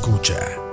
escucha.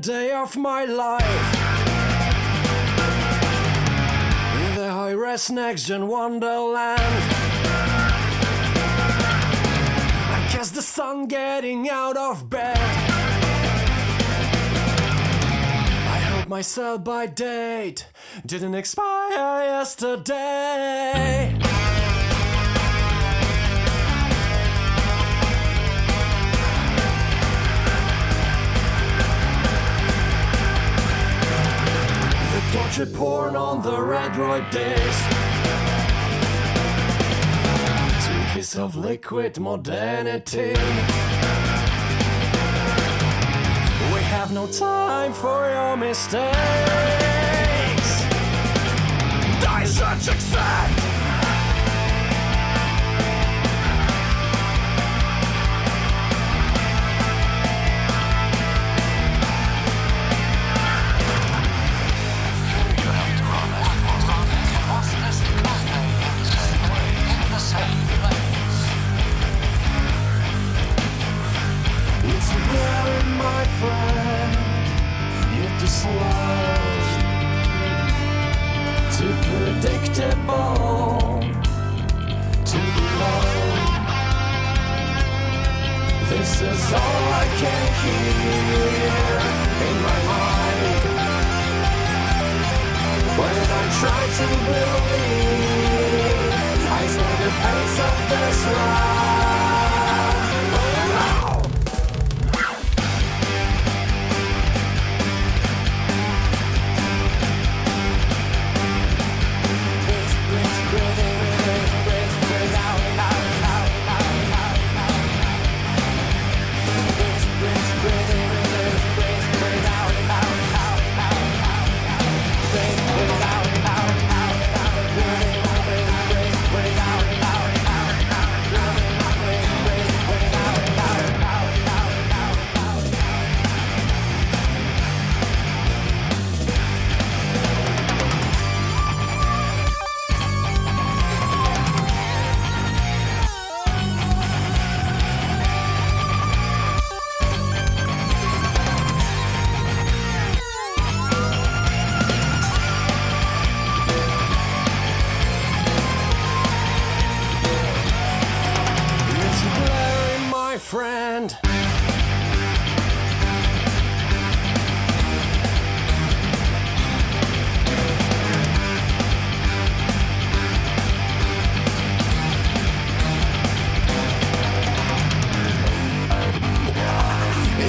Day of my life. In the high res next gen wonderland. I guess the sun getting out of bed. I hope my sell by date didn't expire yesterday. Porn on the red droid disc. Sweet kiss of liquid modernity. We have no time for your mistakes. Die such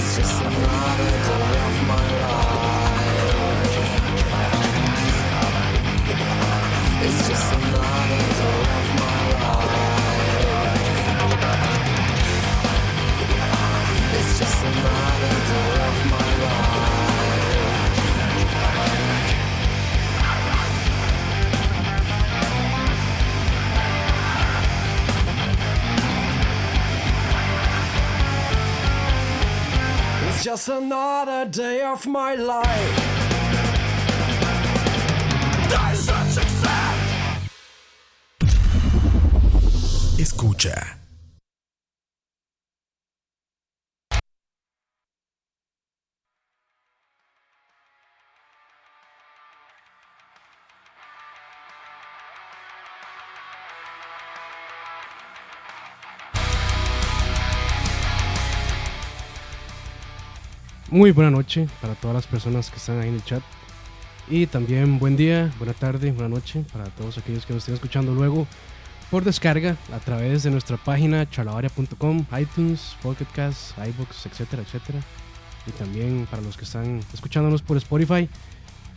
It's just another day of my life. Just another day of my life. Escucha. Muy buena noche para todas las personas que están ahí en el chat. Y también buen día, buena tarde, buena noche para todos aquellos que nos estén escuchando luego por descarga a través de nuestra página charlavaria.com, iTunes, Pocket Cast, iBooks, etcétera, etcétera. Y también para los que están escuchándonos por Spotify.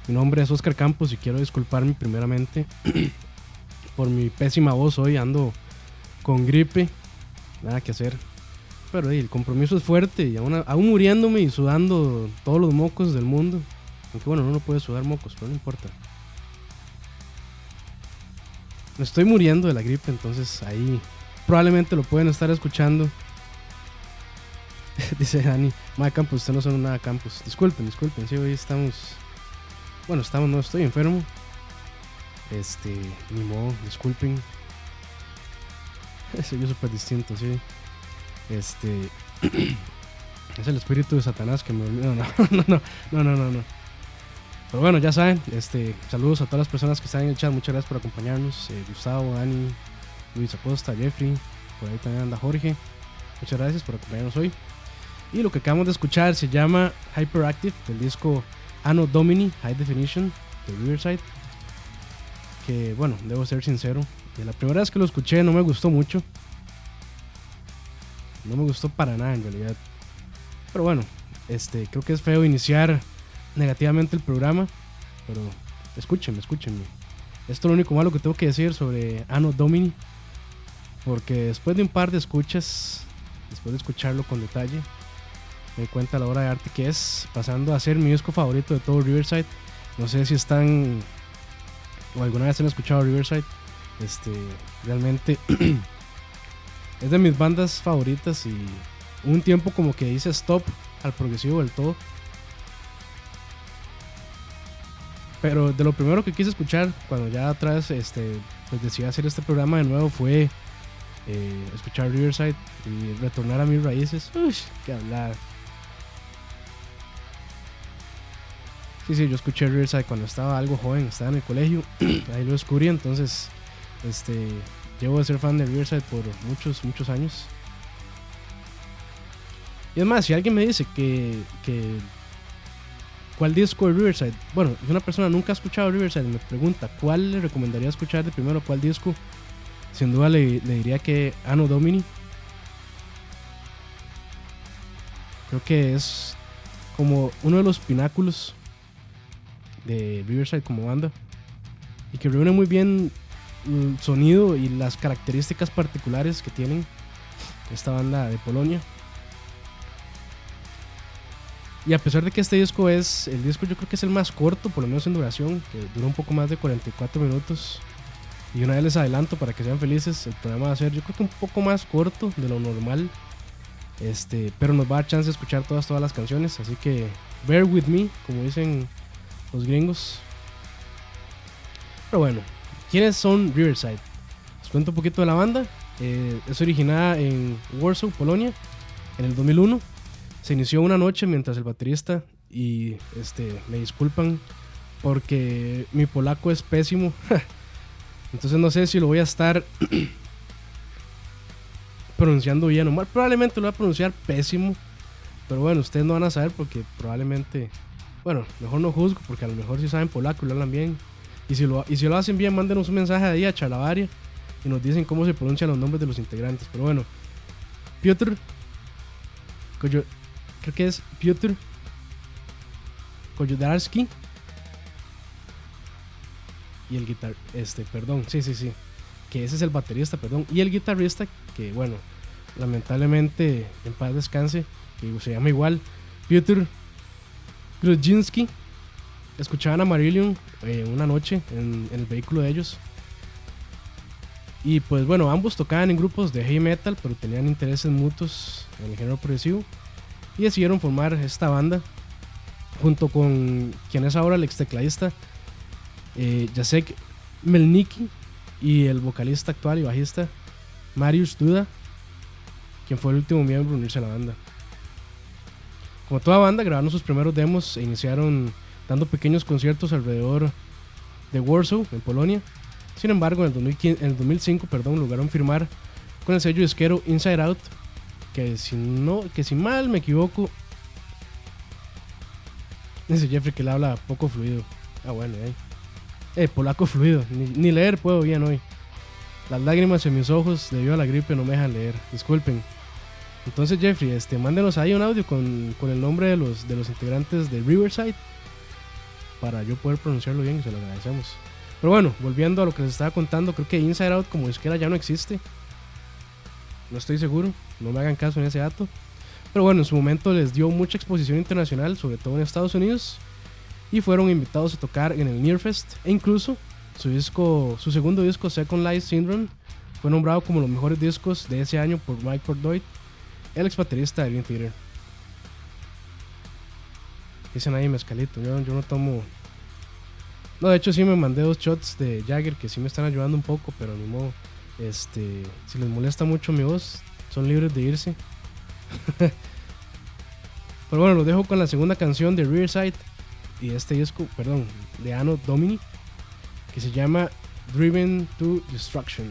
Mi nombre es Oscar Campos y quiero disculparme primeramente por mi pésima voz hoy. Ando con gripe, nada que hacer. Pero el compromiso es fuerte y aún, aún muriéndome y sudando todos los mocos del mundo. Aunque bueno, uno no puede sudar mocos, pero no importa. Me estoy muriendo de la gripe, entonces ahí probablemente lo pueden estar escuchando. Dice Dani, Mae Campos, usted no son nada Campos. Disculpen, disculpen, sí, hoy estamos. Bueno, estamos, no estoy enfermo. Este, ni modo, disculpen. Soy yo súper distinto, sí. Este. es el espíritu de Satanás que me. No, no, no, no, no, no, no. Pero bueno, ya saben, este, saludos a todas las personas que están en el chat. Muchas gracias por acompañarnos. Eh, Gustavo, Dani, Luis Acosta, Jeffrey. Por ahí también anda Jorge. Muchas gracias por acompañarnos hoy. Y lo que acabamos de escuchar se llama Hyperactive del disco Anno Domini High Definition de Riverside. Que bueno, debo ser sincero. La primera vez que lo escuché no me gustó mucho. No me gustó para nada en realidad. Pero bueno, este, creo que es feo iniciar negativamente el programa. Pero escúchenme, escúchenme. Esto es lo único malo que tengo que decir sobre Anno Domini. Porque después de un par de escuchas, después de escucharlo con detalle, me cuenta la obra de arte que es, pasando a ser mi disco favorito de todo Riverside. No sé si están o alguna vez han escuchado Riverside. Este, realmente es de mis bandas favoritas y un tiempo como que hice stop al progresivo del todo. Pero de lo primero que quise escuchar cuando ya atrás este, pues decidí hacer este programa de nuevo fue eh, escuchar Riverside y retornar a mis raíces. Uy, qué hablar. Sí, sí, yo escuché Riverside cuando estaba algo joven, estaba en el colegio, ahí lo descubrí, entonces este, llevo de ser fan de Riverside por muchos, muchos años. Y es más, si alguien me dice que, que cuál disco de Riverside, bueno, si una persona nunca ha escuchado Riverside me pregunta cuál le recomendaría escuchar de primero, cuál disco, sin duda le, le diría que Anno Domini. Creo que es como uno de los pináculos de Riverside como banda y que reúne muy bien el sonido y las características particulares que tienen esta banda de Polonia. Y a pesar de que este disco es, el disco yo creo que es el más corto, por lo menos en duración, que dura un poco más de 44 minutos. Y una vez les adelanto para que sean felices, el programa va a ser yo creo que un poco más corto de lo normal. Este, pero nos va a dar chance de escuchar todas, todas las canciones. Así que bear with me, como dicen los gringos. Pero bueno, ¿quiénes son Riverside? Les cuento un poquito de la banda. Eh, es originada en Warsaw, Polonia, en el 2001. Se inició una noche mientras el baterista, y este, me disculpan porque mi polaco es pésimo. Entonces no sé si lo voy a estar pronunciando bien o mal. Probablemente lo voy a pronunciar pésimo. Pero bueno, ustedes no van a saber porque probablemente... Bueno, mejor no juzgo porque a lo mejor si saben polaco y lo hablan bien. Y si lo, y si lo hacen bien, mándenos un mensaje ahí a Chalabaria y nos dicen cómo se pronuncian los nombres de los integrantes. Pero bueno, Piotr... Creo que es Piotr Koyodarski y el guitar este, perdón, sí, sí, sí, que ese es el baterista, perdón, y el guitarrista que bueno, lamentablemente en paz descanse, que se llama igual, Peter Grudzinski, escuchaban a Marillion eh, una noche en, en el vehículo de ellos. Y pues bueno, ambos tocaban en grupos de heavy metal, pero tenían intereses mutuos en el género progresivo. Y decidieron formar esta banda junto con quien es ahora el ex tecladista eh, Jacek Melniki y el vocalista actual y bajista Marius Duda, quien fue el último miembro en unirse a la banda. Como toda banda, grabaron sus primeros demos e iniciaron dando pequeños conciertos alrededor de Warsaw, en Polonia. Sin embargo, en el, 2015 en el 2005 perdón, lograron firmar con el sello disquero Inside Out, que si, no, que si mal me equivoco, dice Jeffrey que le habla poco fluido. Ah, bueno, eh. Eh, polaco fluido, ni, ni leer puedo bien hoy. Las lágrimas en mis ojos debido a la gripe no me dejan leer, disculpen. Entonces Jeffrey, este, mándenos ahí un audio con, con el nombre de los, de los integrantes de Riverside para yo poder pronunciarlo bien y se lo agradecemos. Pero bueno, volviendo a lo que les estaba contando, creo que Inside Out como disquera ya no existe. No estoy seguro, no me hagan caso en ese dato. Pero bueno, en su momento les dio mucha exposición internacional, sobre todo en Estados Unidos, y fueron invitados a tocar en el Nearfest e incluso su disco, su segundo disco Second Life Syndrome fue nombrado como los mejores discos de ese año por Mike Portnoy, el ex baterista de Dream Theater. Dicen ahí mezcalito, yo, yo no tomo. No, de hecho sí me mandé dos shots de Jagger que sí me están ayudando un poco, pero ni modo. Este, si les molesta mucho mi voz, son libres de irse. pero bueno, los dejo con la segunda canción de Riverside y este disco, perdón, de Anno Domini, que se llama Driven to Destruction.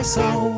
Out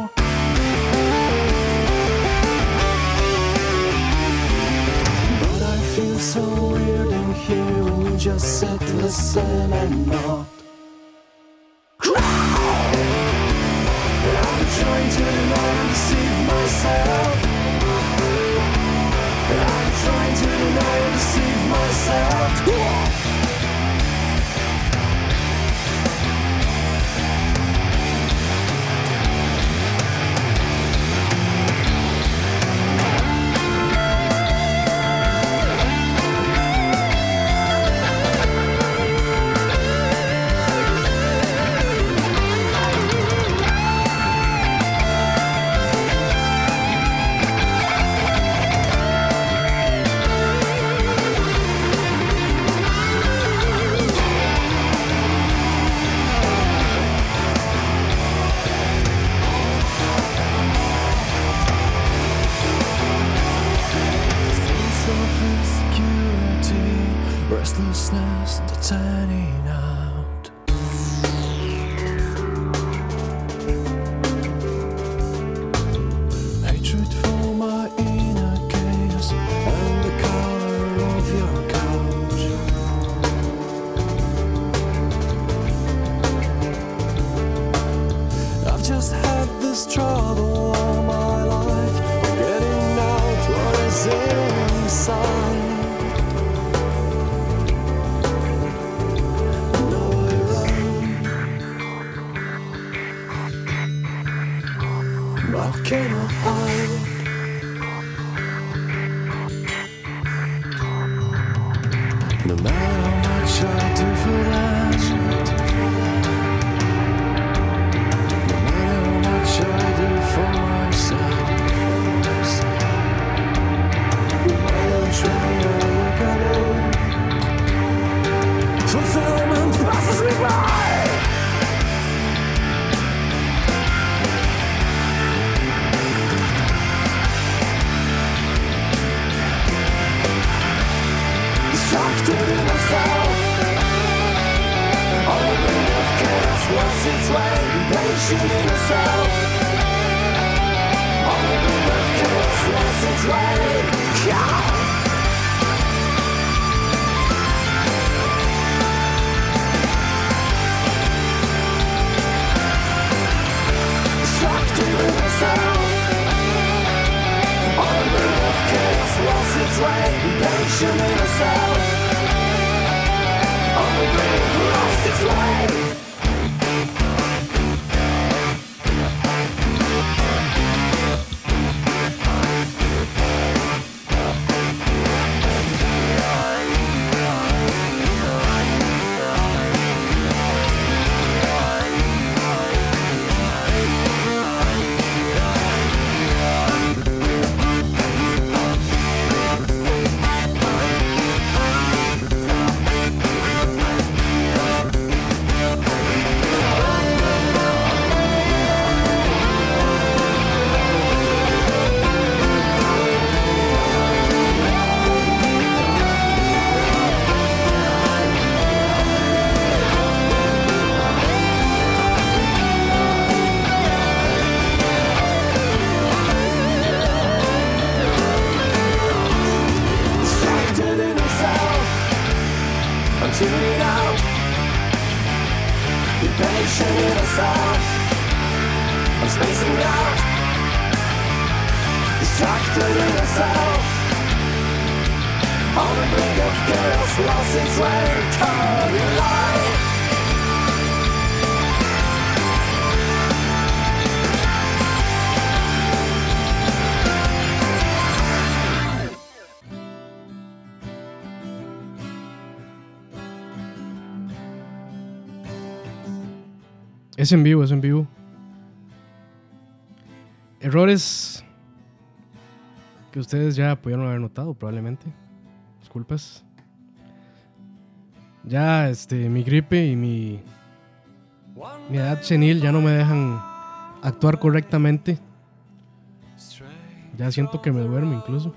Es en vivo, es en vivo. Errores que ustedes ya pudieron haber notado, probablemente. Disculpas. Ya, este, mi gripe y mi, mi edad senil ya no me dejan actuar correctamente. Ya siento que me duermo incluso.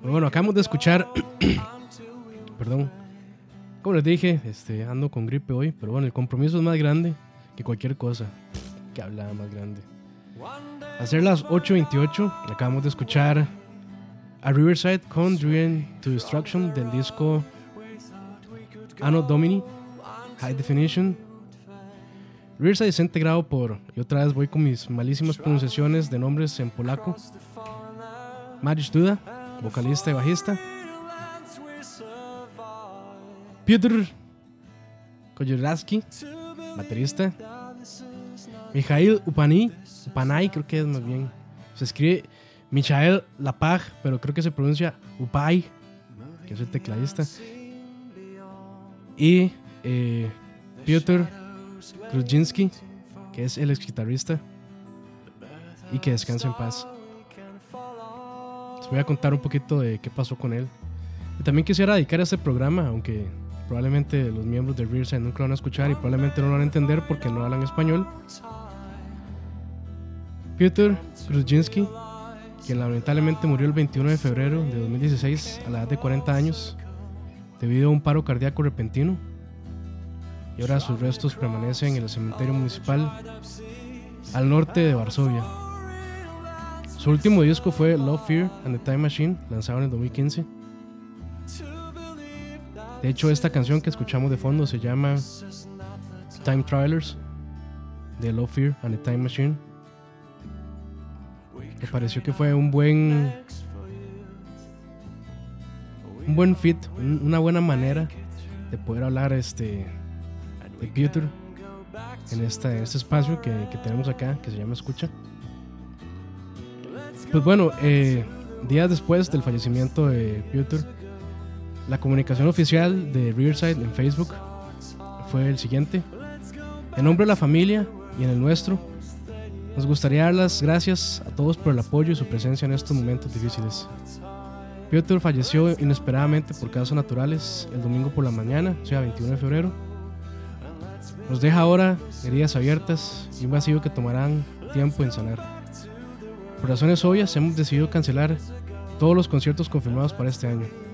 Pero bueno, acabamos de escuchar. perdón. Como les dije, este, ando con gripe hoy, pero bueno, el compromiso es más grande que cualquier cosa que hablaba más grande. A ser las 8.28, acabamos de escuchar a Riverside con Driven to Destruction del disco Anno Domini, High Definition. Riverside es integrado por, y otra vez voy con mis malísimas pronunciaciones de nombres en polaco, Mariusz Duda, vocalista y bajista, Piotr Koyeraski, baterista, Mijail Upani, Upanay creo que es más bien, se escribe Michael Lapag, pero creo que se pronuncia Upay, que es el tecladista, y eh, Piotr Krujinski, que es el ex guitarrista, y que descansa en paz. Les voy a contar un poquito de qué pasó con él. Y también quisiera dedicar este programa, aunque probablemente los miembros de Rearside nunca lo van a escuchar y probablemente no lo van a entender porque no hablan español. Piotr Krujinski, quien lamentablemente murió el 21 de febrero de 2016 a la edad de 40 años debido a un paro cardíaco repentino. Y ahora sus restos permanecen en el cementerio municipal al norte de Varsovia. Su último disco fue Love, Fear and the Time Machine, lanzado en el 2015. De hecho, esta canción que escuchamos de fondo se llama Time Travelers de Love, Fear and the Time Machine. Me pareció que fue un buen un buen fit, un- una buena manera de poder hablar este de Peter en, esta, en este espacio que, que tenemos acá que se llama Escucha. Pues bueno, eh, días después del fallecimiento de Peter, la comunicación oficial de Riverside en Facebook fue el siguiente. En nombre de la familia y en el nuestro, nos gustaría dar las gracias a todos por el apoyo y su presencia en estos momentos difíciles. Piotr falleció inesperadamente por causas naturales el domingo por la mañana, o sea, 21 de febrero. Nos deja ahora heridas abiertas y un vacío que tomarán tiempo en sanar. Por razones obvias hemos decidido cancelar todos los conciertos confirmados para este año.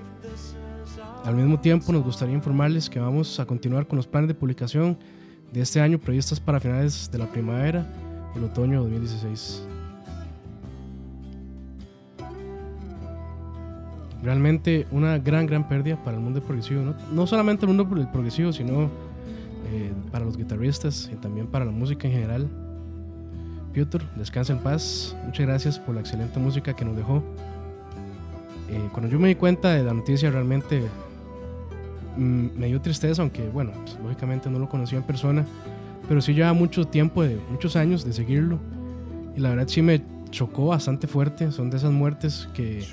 Al mismo tiempo nos gustaría informarles que vamos a continuar con los planes de publicación de este año previstos para finales de la primavera y el otoño de 2016. realmente una gran, gran pérdida para el mundo progresivo. No, no solamente el mundo del progresivo, sino eh, para los guitarristas y también para la música en general. Piotr, descansa en paz. Muchas gracias por la excelente música que nos dejó. Eh, cuando yo me di cuenta de la noticia, realmente me dio tristeza, aunque bueno, pues, lógicamente no lo conocía en persona, pero sí lleva mucho tiempo, de, muchos años de seguirlo. Y la verdad sí me chocó bastante fuerte. Son de esas muertes que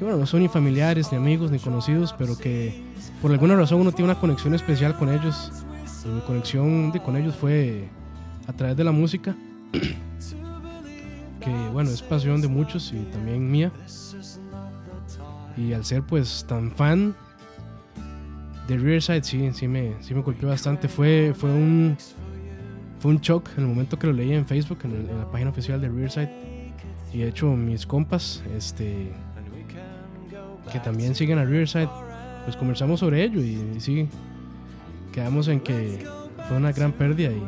que bueno, no son ni familiares, ni amigos, ni conocidos, pero que por alguna razón uno tiene una conexión especial con ellos. Y mi conexión con ellos fue a través de la música, que bueno, es pasión de muchos y también mía. Y al ser pues tan fan de Riverside, sí, sí me, sí me golpeó bastante. Fue, fue, un, fue un shock en el momento que lo leí en Facebook, en, el- la página oficial de Riverside. Y de hecho mis compas, este que también siguen a Riverside, pues conversamos sobre ello y, sí, quedamos en que fue una gran pérdida y,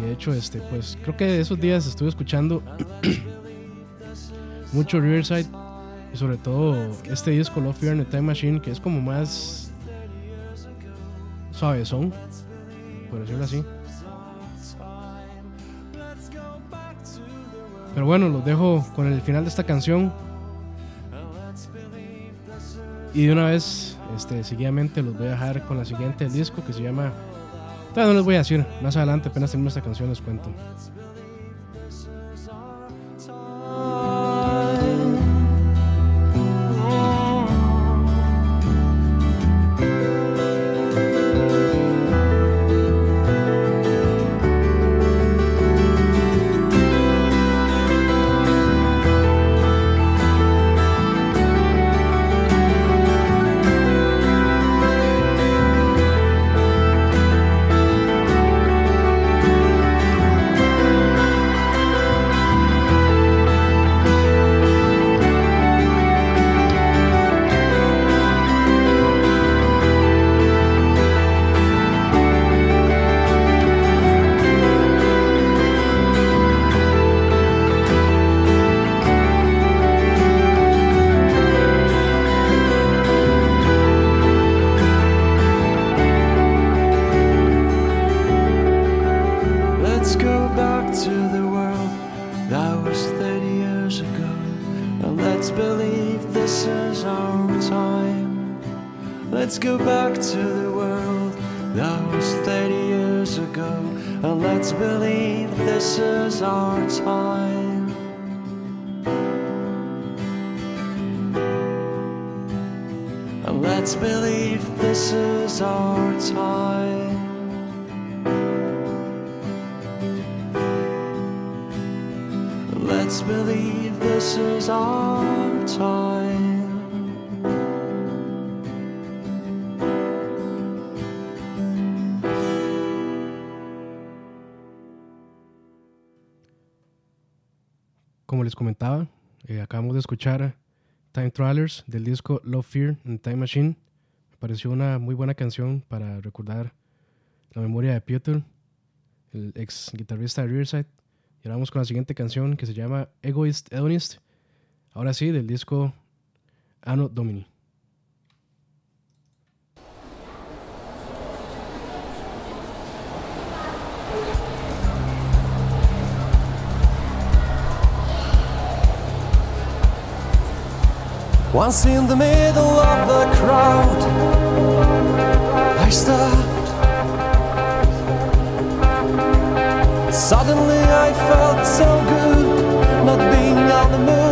y de hecho, este, pues creo que esos días estuve escuchando mucho Riverside y sobre todo este disco Love Fear and the Time Machine que es como más suavezón, por decirlo así. Pero bueno, los dejo con el final de esta canción. Y de una vez, este, seguidamente los voy a dejar con la siguiente del disco que se llama. Todavía no les voy a decir, más adelante apenas termino esta canción les cuento. Let's believe this is our time. Let's believe this is our time. Como les comentaba, eh, acabamos de escuchar Time Travelers del disco Love Fear and Time Machine. Me pareció una muy buena canción para recordar la memoria de Peter, el ex guitarrista de Riverside. Y ahora vamos con la siguiente canción que se llama Egoist Hedonist. Ahora sí, del disco Anno Domini. Once in the middle of the crowd, I stopped. Suddenly I felt so good not being on the move,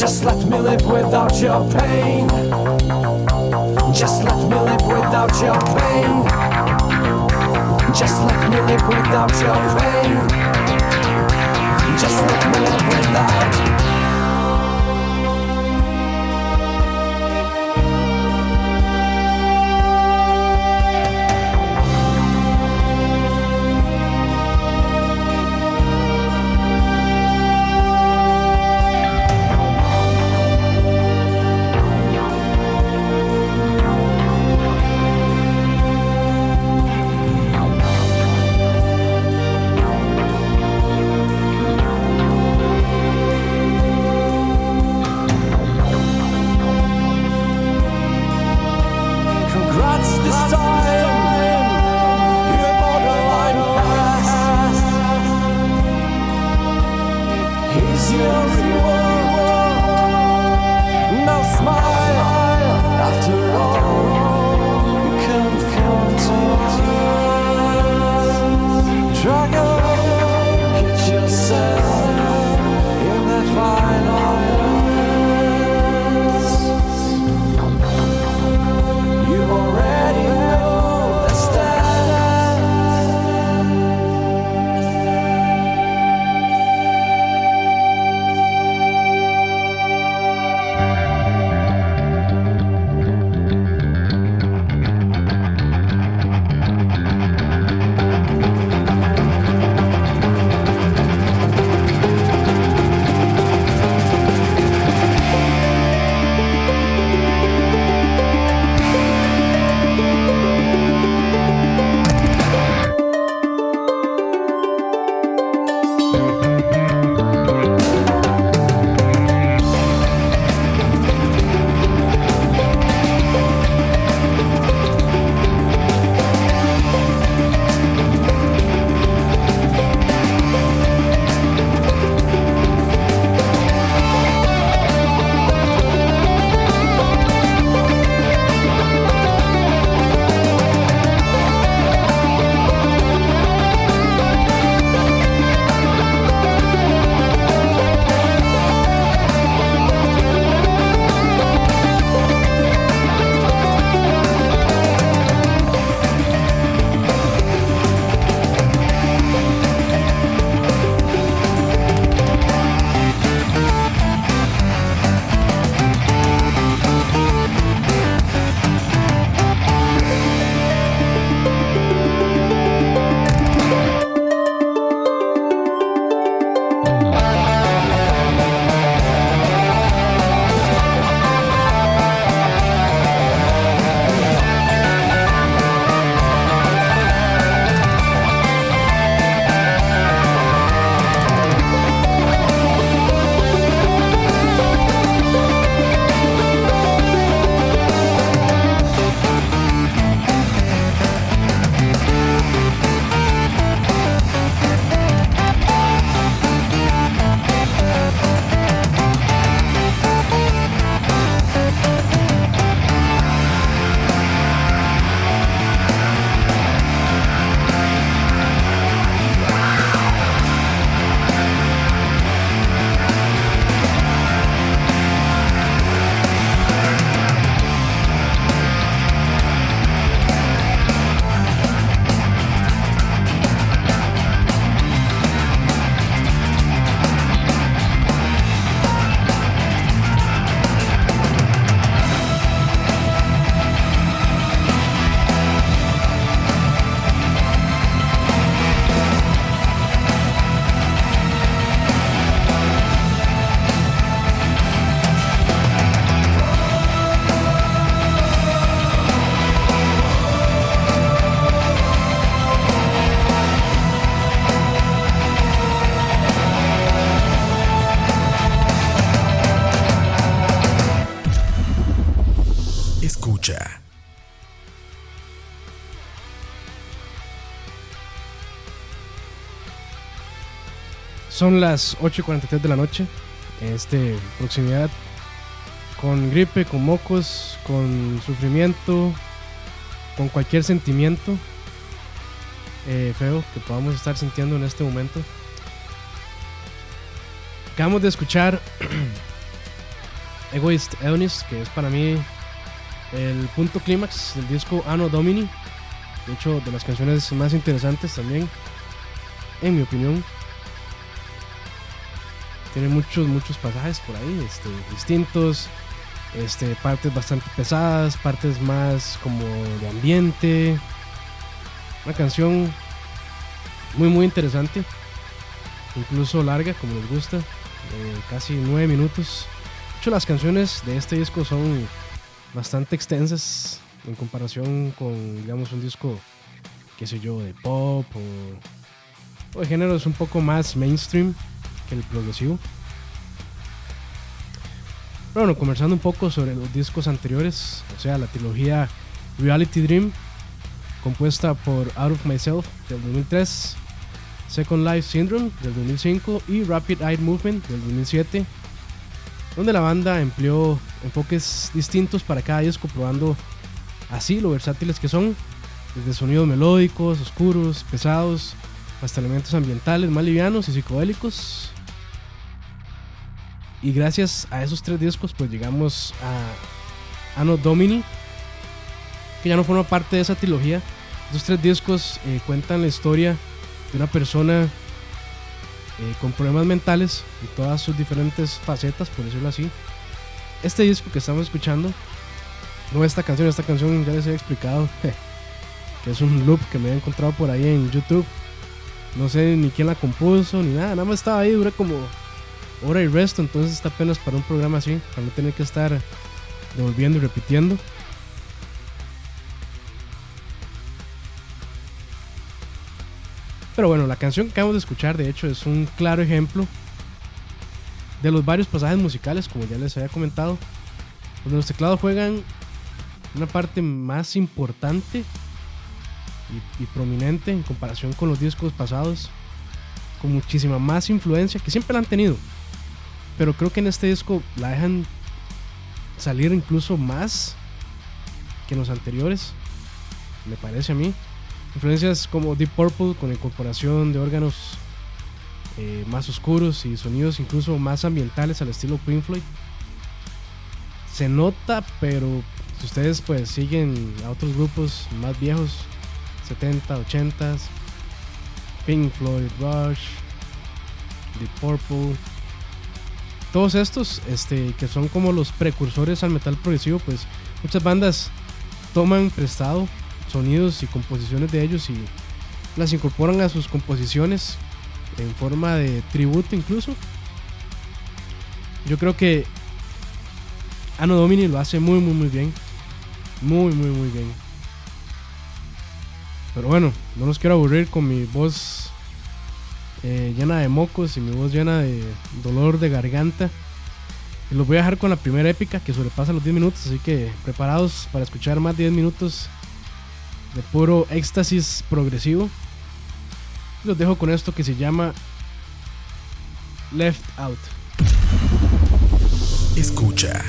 Just let me live without your pain. Just let me live without your pain. Just let me live without your pain. Just let me live without. Son las 8.43 de la noche. En este proximidad. Con gripe, con mocos, con sufrimiento, con cualquier sentimiento eh, feo que podamos estar sintiendo en este momento. Acabamos de escuchar Egoist Eonis, que es para mí el punto clímax del disco Anno Domini. De hecho, de las canciones más interesantes también, en mi opinión. Tiene muchos, muchos pasajes por ahí, este, distintos. Este, partes bastante pesadas, partes más como de ambiente. Una canción muy, muy interesante. Incluso larga, como les gusta. casi nueve minutos. De hecho, las canciones de este disco son bastante extensas en comparación con, digamos, un disco, qué sé yo, de pop o, o de géneros un poco más mainstream el progresivo. Bueno, conversando un poco sobre los discos anteriores, o sea, la trilogía Reality Dream, compuesta por Out of Myself del 2003, Second Life Syndrome del 2005 y Rapid Eye Movement del 2007, donde la banda empleó enfoques distintos para cada disco, probando así lo versátiles que son, desde sonidos melódicos, oscuros, pesados, hasta elementos ambientales más livianos y psicodélicos. Y gracias a esos tres discos, pues llegamos a Anno Domini, que ya no forma parte de esa trilogía. Estos tres discos eh, cuentan la historia de una persona eh, con problemas mentales y todas sus diferentes facetas, por decirlo así. Este disco que estamos escuchando, no esta canción, esta canción ya les he explicado, que es un loop que me he encontrado por ahí en YouTube. No sé ni quién la compuso ni nada, nada más estaba ahí, dura como hora y resto, entonces está apenas para un programa así, para no tener que estar devolviendo y repitiendo. Pero bueno, la canción que acabamos de escuchar, de hecho, es un claro ejemplo de los varios pasajes musicales, como ya les había comentado, donde los teclados juegan una parte más importante y, y prominente en comparación con los discos pasados, con muchísima más influencia, que siempre la han tenido, pero creo que en este disco la dejan salir incluso más que en los anteriores, me parece a mí. Influencias como Deep Purple con incorporación de órganos eh, más oscuros y sonidos incluso más ambientales al estilo Pink Floyd. Se nota, pero si ustedes pues siguen a otros grupos más viejos, 70, 80, Pink Floyd, Rush, Deep Purple, todos estos este, que son como los precursores al metal progresivo, pues muchas bandas toman prestado sonidos y composiciones de ellos y las incorporan a sus composiciones en forma de tributo incluso. Yo creo que Anno Domini lo hace muy muy muy bien. Muy muy muy bien. Pero bueno, no los quiero aburrir con mi voz eh, llena de mocos y mi voz llena de dolor de garganta. Y los voy a dejar con la primera épica que sobrepasa los 10 minutos, así que preparados para escuchar más 10 minutos de puro éxtasis progresivo. Los dejo con esto que se llama Left Out. Escucha.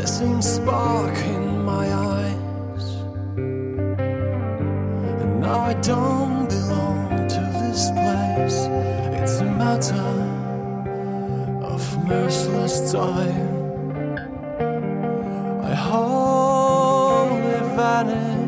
The seems spark in my eyes, and now I don't belong to this place. It's a matter of merciless time. I wholly vanish.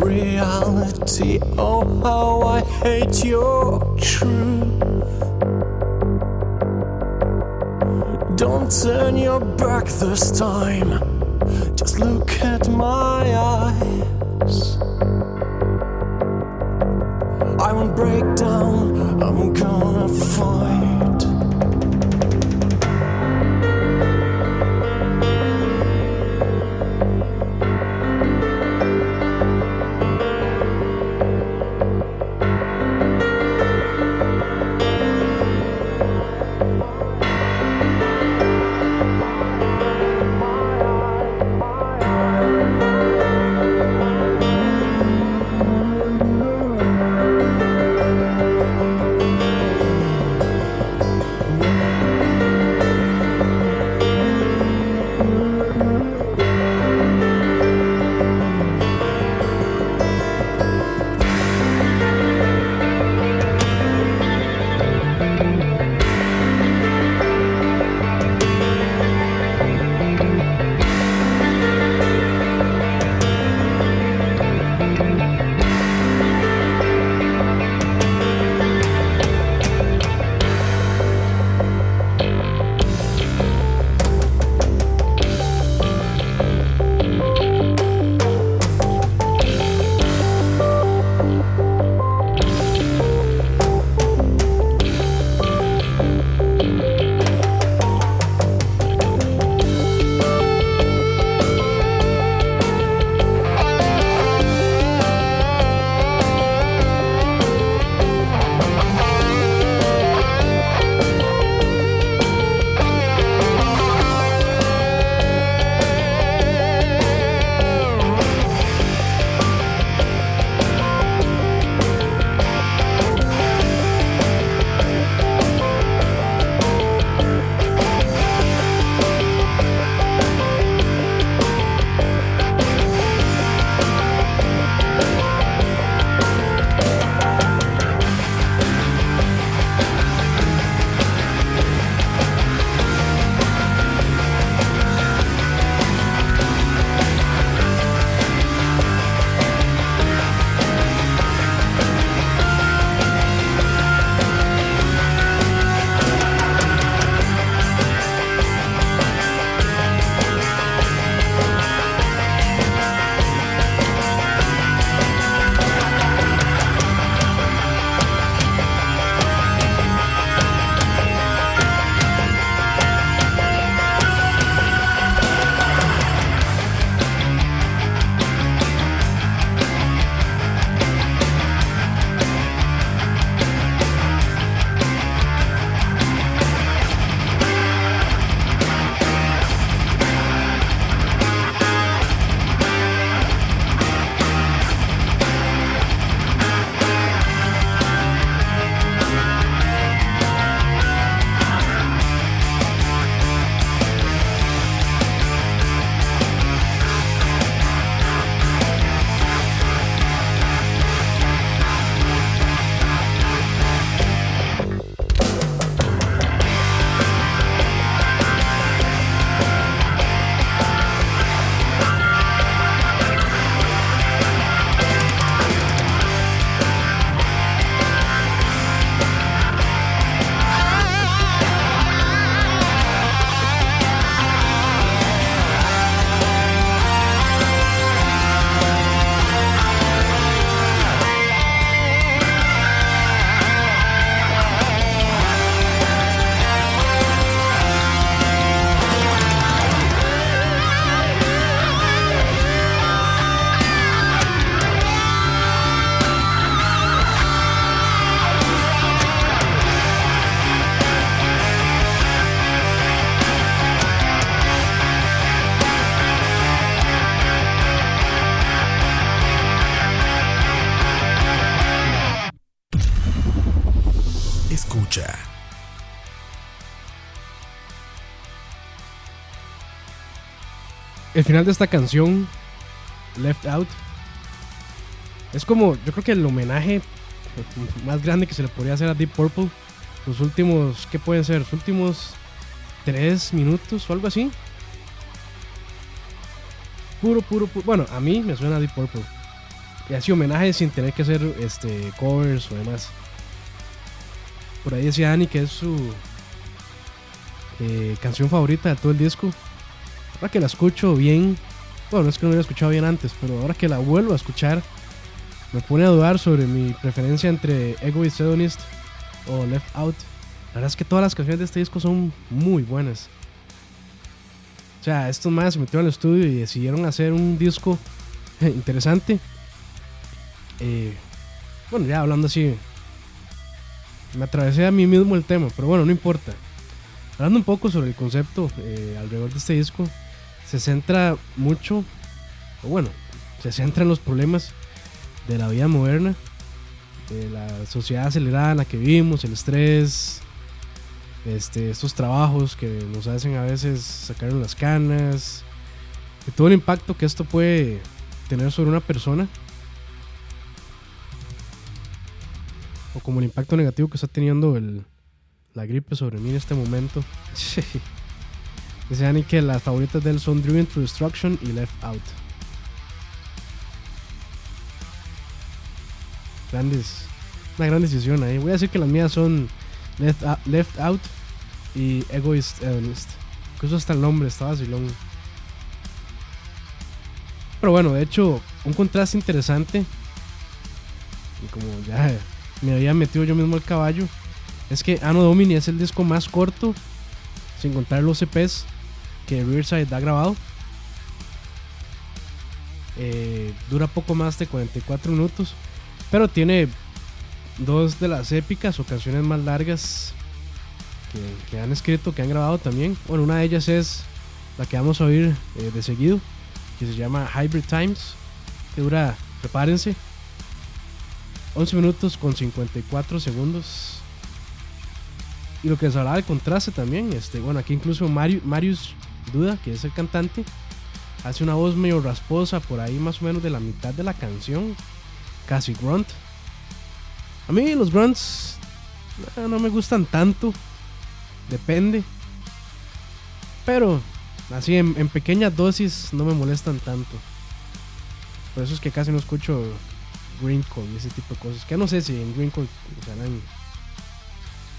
reality. Oh, how I hate you. Final de esta canción, Left Out, es como, yo creo que el homenaje más grande que se le podría hacer a Deep Purple. Los últimos, ¿qué pueden ser? Los últimos tres minutos o algo así. Puro, puro, puro. Bueno, a mí me suena a Deep Purple. Y así homenaje sin tener que hacer este, covers o demás. Por ahí decía Dani que es su eh, canción favorita de todo el disco. Ahora que la escucho bien, bueno, no es que no la escuchado bien antes, pero ahora que la vuelvo a escuchar, me pone a dudar sobre mi preferencia entre Egoist Hedonist o Left Out. La verdad es que todas las canciones de este disco son muy buenas. O sea, estos más se metieron al estudio y decidieron hacer un disco interesante. Eh, bueno, ya hablando así, me atravesé a mí mismo el tema, pero bueno, no importa. Hablando un poco sobre el concepto eh, alrededor de este disco, se centra mucho, o bueno, se centra en los problemas de la vida moderna, de la sociedad acelerada en la que vivimos, el estrés, este, estos trabajos que nos hacen a veces sacar las canas, y todo el impacto que esto puede tener sobre una persona. O como el impacto negativo que está teniendo el, la gripe sobre mí en este momento. Dice Annie que las favoritas de él son Driven to Destruction y Left Out. Grandes, una gran decisión ahí. Voy a decir que las mías son Left, Out- Left Out y Egoist Hedonist. Incluso hasta el nombre estaba vacilón. Pero bueno, de hecho, un contraste interesante. Y como ya me había metido yo mismo al caballo, es que Anno Domini es el disco más corto, sin contar los EPs que Riverside ha grabado. Eh, dura poco más de 44 minutos, pero tiene dos de las épicas o canciones más largas que, han escrito, que han grabado también. Bueno, una de ellas es la que vamos a oír eh, de seguido, que se llama Hybrid Times, que dura, prepárense, 11 minutos con 54 segundos. Y lo que les hablaba del contraste también, este, bueno, aquí incluso Mario- Marius Duda, que es el cantante, hace una voz medio rasposa por ahí más o menos de la mitad de la canción, casi grunt. A mí los grunts eh, no me gustan tanto, depende. Pero así en, en pequeñas dosis no me molestan tanto. Por eso es que casi no escucho Greencore y ese tipo de cosas. Que no sé si en Greencore usarán.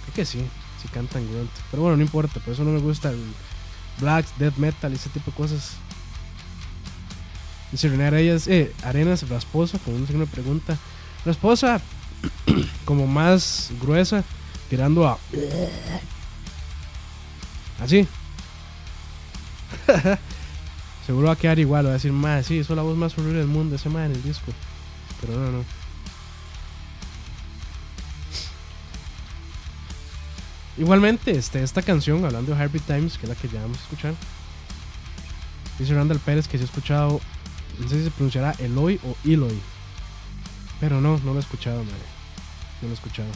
Creo que sí, si cantan grunt. Pero bueno, no importa, por eso no me gusta black, death metal y ese tipo de cosas. Dice René Arenas, eh, Arenas rasposa, como un signo de pregunta. Rasposa, como más gruesa, tirando a. Así. Seguro va a quedar igual, va a decir, más sí, es la voz más horrible del mundo, ese más en el disco. Pero no, no. Igualmente, este, esta canción, hablando de Hybrid Times, que es la que ya vamos a escuchar, dice Randall Pérez que se ha escuchado, no sé si se pronunciará Eloy o Eloy, pero no, no lo he escuchado, madre. No lo he escuchado.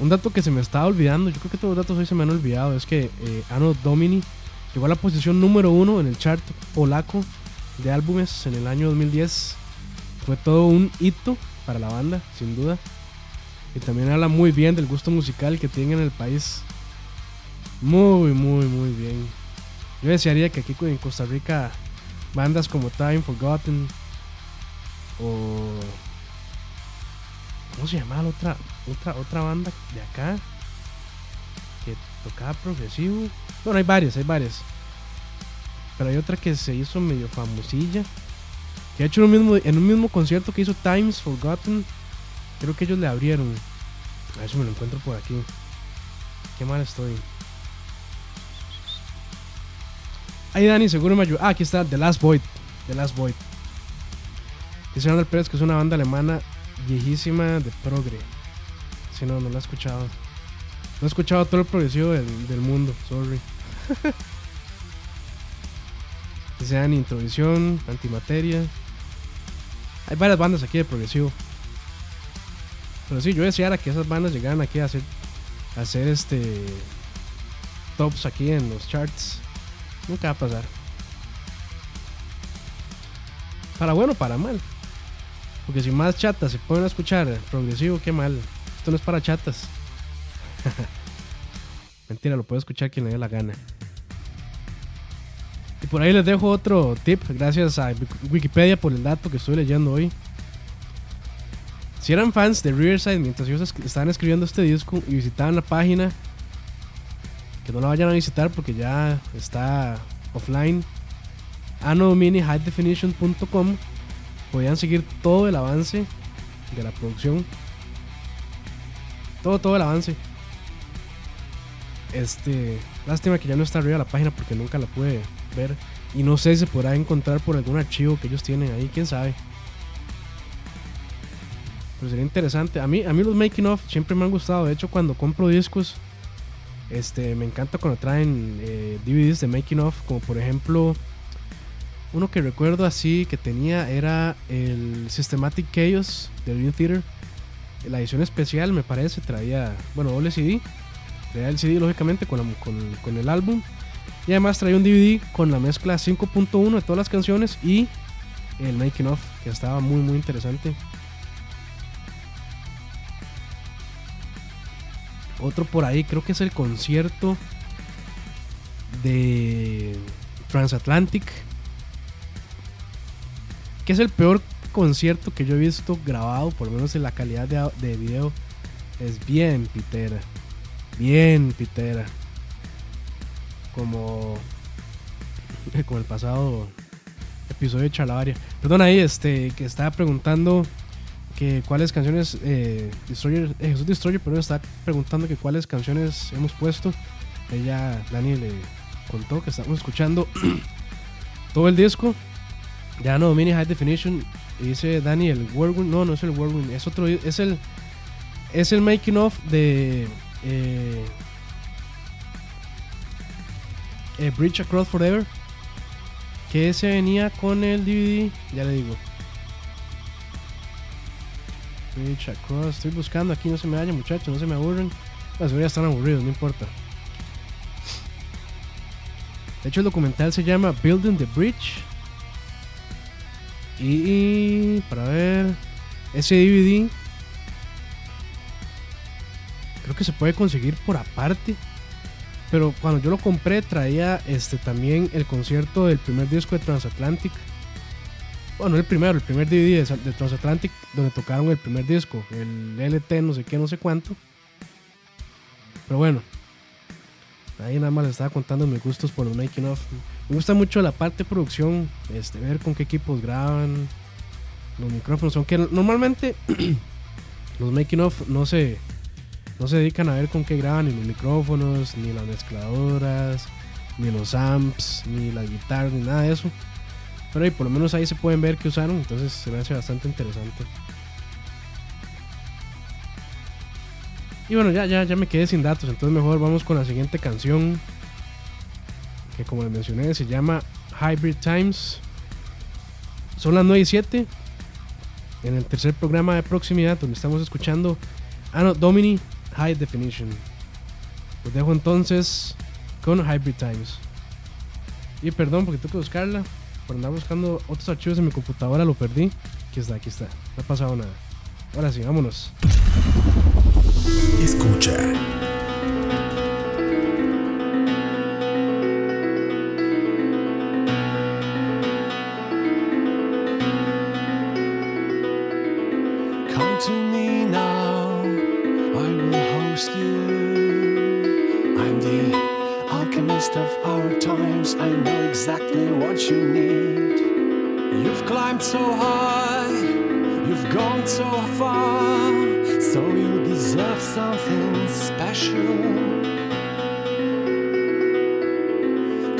Un dato que se me estaba olvidando, yo creo que todos los datos hoy se me han olvidado, es que eh, Anno Domini llegó a la posición número uno en el chart polaco de álbumes en el año 2010. Fue todo un hito para la banda, sin duda. Y también habla muy bien del gusto musical que tienen en el país. Muy, muy, muy bien. Yo desearía que aquí en Costa Rica bandas como Time Forgotten o ¿cómo se llama la otra otra otra banda de acá que tocaba progresivo? Bueno, hay varias, hay varias. Pero hay otra que se hizo medio famosilla. Que ha hecho en un mismo, en un mismo concierto que hizo Times Forgotten. Creo que ellos le abrieron. A ver si me lo encuentro por aquí. Qué mal estoy. Ahí Dani, seguro me ayuda. Ah, aquí está, The Last Void. The Last Void. Dice Randall Pérez que es una banda alemana viejísima de progre. Si no, no la he escuchado. No he escuchado todo el progresivo del, mundo, sorry. Dice Dani, Introvisión, Antimateria. Hay varias bandas aquí de progresivo. Pero sí, yo deseara que esas bandas llegaran aquí a hacer, hacer este tops aquí en los charts. Nunca va a pasar. Para bueno, para mal. Porque si más chatas se pueden escuchar progresivo, qué mal. Esto no es para chatas. Mentira, lo puede escuchar quien le dé la gana. Y por ahí les dejo otro tip, gracias a Wikipedia por el dato que estoy leyendo hoy. Si eran fans de Riverside mientras ellos es- estaban escribiendo este disco y visitaban la página, que no la vayan a visitar porque ya está offline, anodomini-highdefinition.com. podían seguir todo el avance de la producción. Todo, todo el avance. Este, lástima que ya no está arriba la página porque nunca la pude ver. Y no sé si se podrá encontrar por algún archivo que ellos tienen ahí, quién sabe. Pero sería interesante. A mí, a mí los making of siempre me han gustado. De hecho, cuando compro discos, este, me encanta cuando traen eh, DVDs de making of. Como por ejemplo, uno que recuerdo así que tenía era el Systematic Chaos de Dream Theater. La edición especial, me parece, traía, bueno, doble CD. Traía el CD, lógicamente, con, con- con el álbum. Y además traía un DVD con la mezcla 5.1 de todas las canciones y el making of, que estaba muy, muy interesante. Otro por ahí, creo que es el concierto de Transatlantic. Que es el peor concierto que yo he visto grabado, por lo menos en la calidad de, de video. Es bien pitera. Bien pitera. Como, como el pasado episodio de Chalabaria. Perdón ahí, este, que estaba preguntando que cuáles canciones eh, Destroyer, eh, Jesús Destroyer, pero está preguntando que cuáles canciones hemos puesto. Ella, Dani le contó que estamos escuchando todo el disco. Ya no Mini High Definition. Y dice Dani el Whirlwind. No, no es el Whirlwind, es otro. Es el. Es el making of de. eh, eh, Bridge Across Forever. Que ese venía con el DVD. Ya le digo. Estoy buscando aquí, no se me vayan, muchachos, no se me aburren. Las ya están aburridos, no importa. De hecho, el documental se llama Building the Bridge. Y para ver, ese DVD creo que se puede conseguir por aparte. Pero cuando yo lo compré traía este también el concierto del primer disco de Transatlantic. Bueno, el primero, el primer DVD de, de Transatlantic donde tocaron el primer disco, el LT no sé qué, no sé cuánto. Pero bueno, ahí nada más les estaba contando mis gustos por los making of. Me gusta mucho la parte de producción, este, ver con qué equipos graban, los micrófonos, aunque normalmente los making of no se, no se dedican a ver con qué graban, ni los micrófonos, ni las mezcladoras, ni los amps, ni la guitarra, ni nada de eso. Pero ahí por lo menos ahí se pueden ver que usaron, entonces se me hace bastante interesante. Y bueno, ya, ya, ya me quedé sin datos, entonces mejor vamos con la siguiente canción. Que como les mencioné se llama Hybrid Times. Son las 9 y 7. En el tercer programa de proximidad donde estamos escuchando Anno Domini High Definition. Los dejo entonces con Hybrid Times. Y perdón porque tengo que buscarla. Por andar buscando otros archivos en mi computadora lo perdí. Aquí está, aquí está. No ha pasado nada. Ahora sí, vámonos. Escucha. Times, I know exactly what you need. You've climbed so high, you've gone so far, so you deserve something special.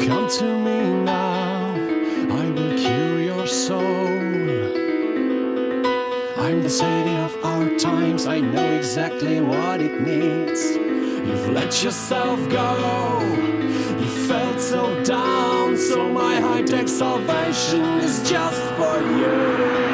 Come to me now, I will cure your soul. I'm the city of our times, I know exactly what it needs. You've let yourself go, felt so down, so my high tech salvation is just for you.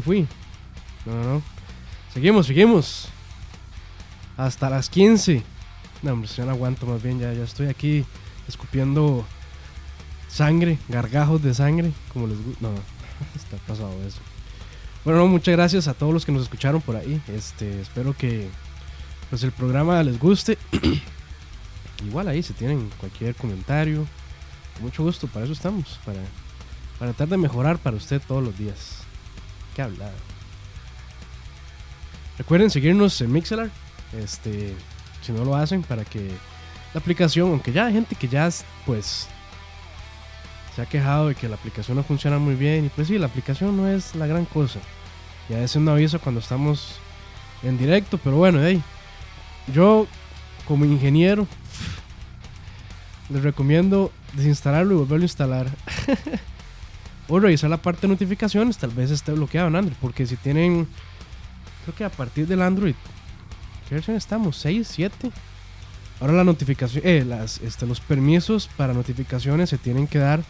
Fui. No, no, no. Seguimos, seguimos. Hasta las 15. No, hombre, ya no aguanto más bien. Ya, ya estoy aquí escupiendo sangre, gargajos de sangre. Como les gusta. No, no, está pasado eso. Bueno, no, muchas gracias a todos los que nos escucharon por ahí. Este, espero que pues el programa les guste. Igual ahí si tienen cualquier comentario, con mucho gusto, para eso estamos, para, para tratar de mejorar para usted todos los días. Qué hablar. Recuerden seguirnos en Mixelar, este, si no lo hacen, para que la aplicación, aunque ya hay gente que ya pues se ha quejado de que la aplicación no funciona muy bien, y pues sí, la aplicación no es la gran cosa. Ya es un aviso cuando estamos en directo, pero bueno, hey, yo como ingeniero les recomiendo desinstalarlo y volverlo a instalar. o revisar la parte de notificaciones, tal vez esté bloqueado en Android, porque si tienen, creo que a partir del Android, ¿qué versión estamos? 6, 7. Ahora la notificación, eh, las, este, los permisos para notificaciones se tienen que dar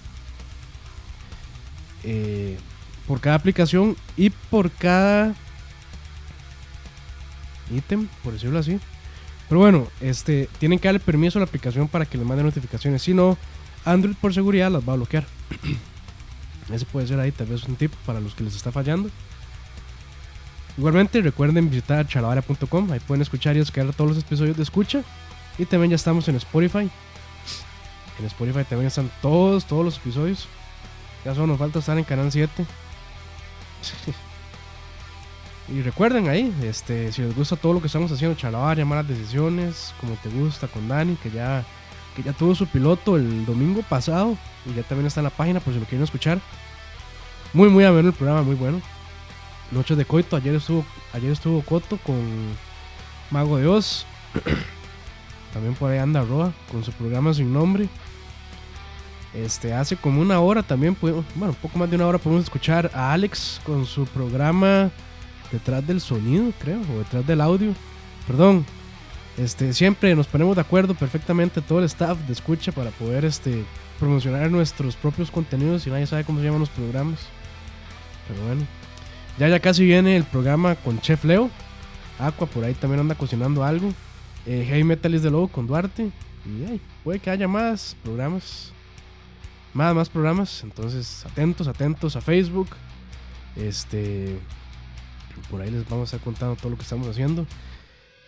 eh, por cada aplicación y por cada ítem, por decirlo así. Pero bueno, este, tienen que darle permiso a la aplicación para que les mande notificaciones. Si no, Android por seguridad las va a bloquear. Ese puede ser ahí tal vez un tip para los que les está fallando. Igualmente recuerden visitar chalavara.com, ahí pueden escuchar y descargar todos los episodios de escucha. Y también ya estamos en Spotify. En Spotify también están todos, todos los episodios. Ya solo nos falta estar en Canal 7. y recuerden ahí, este, si les gusta todo lo que estamos haciendo, Chalabaria, malas decisiones, como te gusta con Dani, que ya, que ya tuvo su piloto el domingo pasado. Y ya también está en la página por si lo quieren escuchar. Muy, muy a ver el programa, muy bueno. Noches de Coito, ayer estuvo, ayer estuvo Coto con Mago de Oz. También por ahí anda Roa con su programa sin nombre. Este, hace como una hora también, bueno, un poco más de una hora podemos escuchar a Alex con su programa detrás del sonido, creo, o detrás del audio. Perdón. Este, siempre nos ponemos de acuerdo perfectamente todo el staff de escucha para poder este, promocionar nuestros propios contenidos y nadie sabe cómo se llaman los programas. Pero bueno, ya ya casi viene el programa con Chef Leo. Aqua por ahí también anda cocinando algo. Eh, Heavy Metal is the Low con Duarte. Y puede que haya más programas. Más, más programas. Entonces, atentos, atentos a Facebook. Este. Por ahí les vamos a estar contando todo lo que estamos haciendo.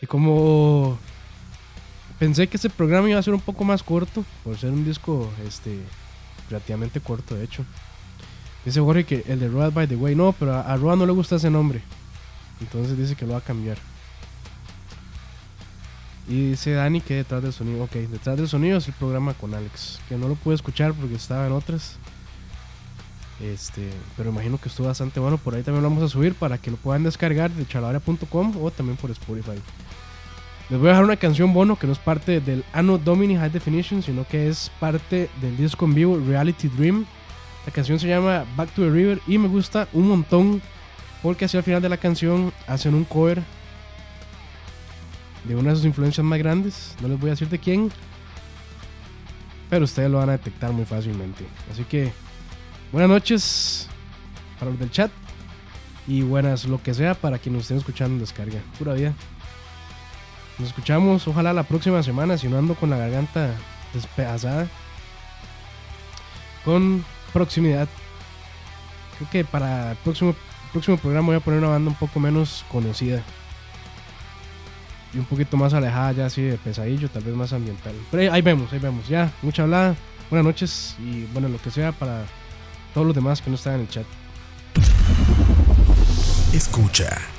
Y como pensé que este programa iba a ser un poco más corto, por ser un disco este, relativamente corto, de hecho. Dice Jorge que el de Road by the Way, no, pero a, a Roa no le gusta ese nombre. Entonces dice que lo va a cambiar. Y dice Dani que detrás del sonido, ok, detrás del sonido es el programa con Alex, que no lo pude escuchar porque estaba en otras. Este, pero imagino que estuvo bastante bueno. Por ahí también lo vamos a subir para que lo puedan descargar de chalabaria.com o también por Spotify. Les voy a dejar una canción bono que no es parte del Anno Domini High Definition, sino que es parte del disco en vivo Reality Dream. La canción se llama Back to the River y me gusta un montón porque hacia el final de la canción hacen un cover de una de sus influencias más grandes. No les voy a decir de quién, pero ustedes lo van a detectar muy fácilmente. Así que buenas noches para los del chat y buenas lo que sea para quienes estén escuchando en descarga. Pura vida. Nos escuchamos, ojalá la próxima semana, si no ando con la garganta despedazada. Con proximidad. Creo que para el próximo, próximo programa voy a poner una banda un poco menos conocida. Y un poquito más alejada ya así de pesadillo, tal vez más ambiental. Pero ahí, vemos, ahí vemos. Ya, mucha hablada. Buenas noches y bueno, lo que sea para todos los demás que no están en el chat. Escucha.